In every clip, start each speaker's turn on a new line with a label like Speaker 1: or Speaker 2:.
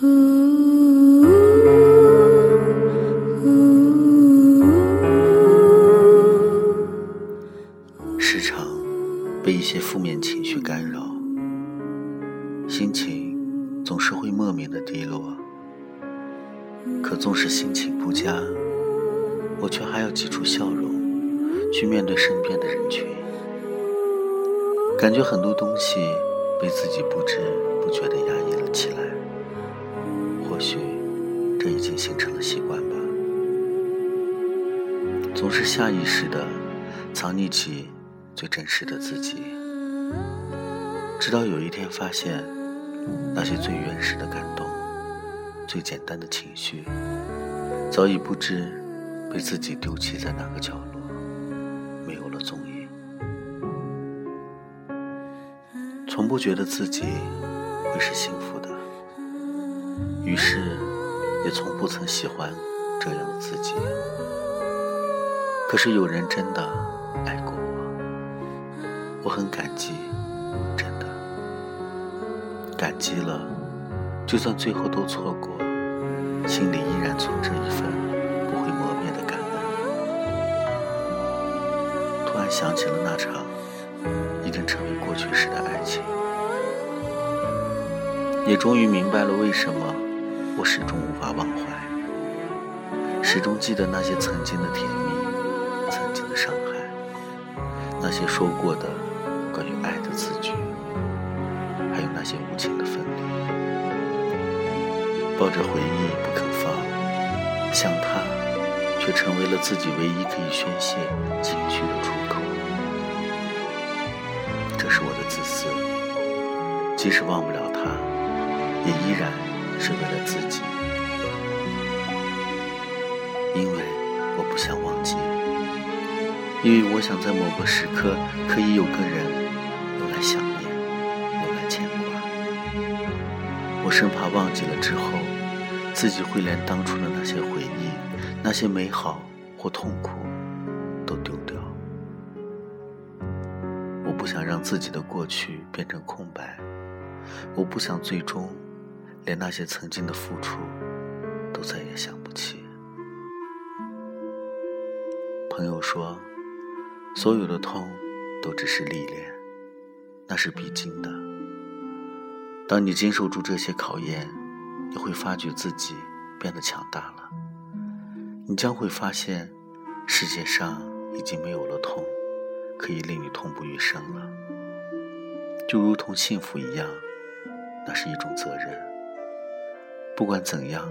Speaker 1: 时常被一些负面情绪干扰，心情总是会莫名的低落。可纵使心情不佳，我却还要挤出笑容去面对身边的人群。感觉很多东西被自己不知不觉的压抑了起来，许这已经形成了习惯吧。总是下意识的藏匿起最真实的自己，直到有一天发现，那些最原始的感动。最简单的情绪，早已不知被自己丢弃在哪个角落，没有了踪影。从不觉得自己会是幸福的，于是也从不曾喜欢这样的自己。可是有人真的爱过我，我很感激，真的感激了。就算最后都错过，心里依然存着一份不会磨灭的感恩。突然想起了那场已经成为过去式的爱情，也终于明白了为什么我始终无法忘怀，始终记得那些曾经的甜蜜，曾经的伤害，那些说过的关于爱的字句，还有那些无情的分离。抱着回忆不肯放，想他，却成为了自己唯一可以宣泄情绪的出口。这是我的自私，即使忘不了他，也依然是为了自己。因为我不想忘记，因为我想在某个时刻可以有个人用来想念，用来牵挂。我生怕忘记了之后。自己会连当初的那些回忆，那些美好或痛苦，都丢掉。我不想让自己的过去变成空白，我不想最终连那些曾经的付出都再也想不起。朋友说，所有的痛都只是历练，那是必经的。当你经受住这些考验。你会发觉自己变得强大了，你将会发现，世界上已经没有了痛，可以令你痛不欲生了。就如同幸福一样，那是一种责任。不管怎样，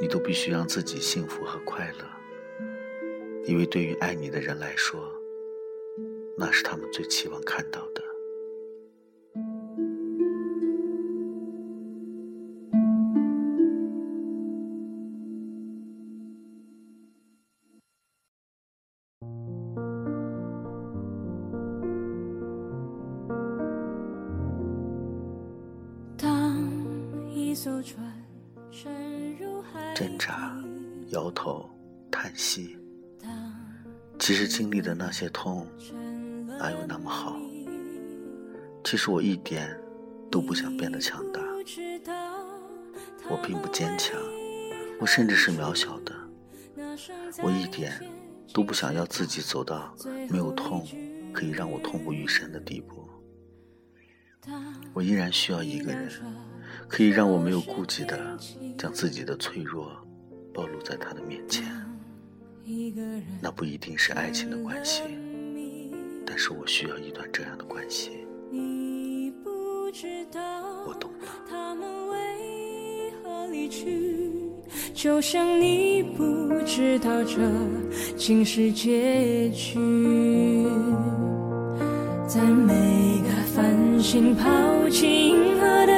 Speaker 1: 你都必须让自己幸福和快乐，因为对于爱你的人来说，那是他们最期望看到的。当一艘船挣扎、摇头、叹息，其实经历的那些痛，哪有那么好？其实我一点都不想变得强大，我并不坚强，我甚至是渺小的，我一点都不想要自己走到没有痛可以让我痛不欲生的地步，我依然需要一个人。可以让我没有顾忌的将自己的脆弱暴露在他的面前，那不一定是爱情的关系，但是我需要一段这样的关系。我懂了。就像你不知道这竟是结局，在每个繁星抛弃银河的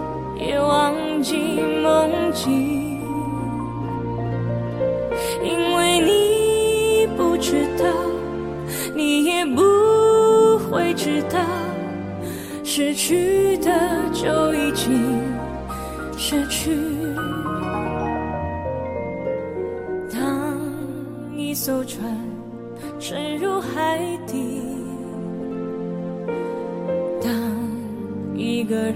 Speaker 2: 也忘记梦境，因为你不知道，你也不会知道，失去的就已经失去。当一艘船沉入海底，当一个人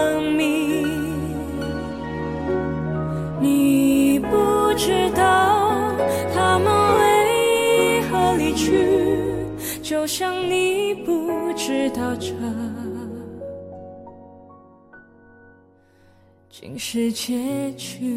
Speaker 2: 不知道他们为何离去，就像你不知道这竟是结局。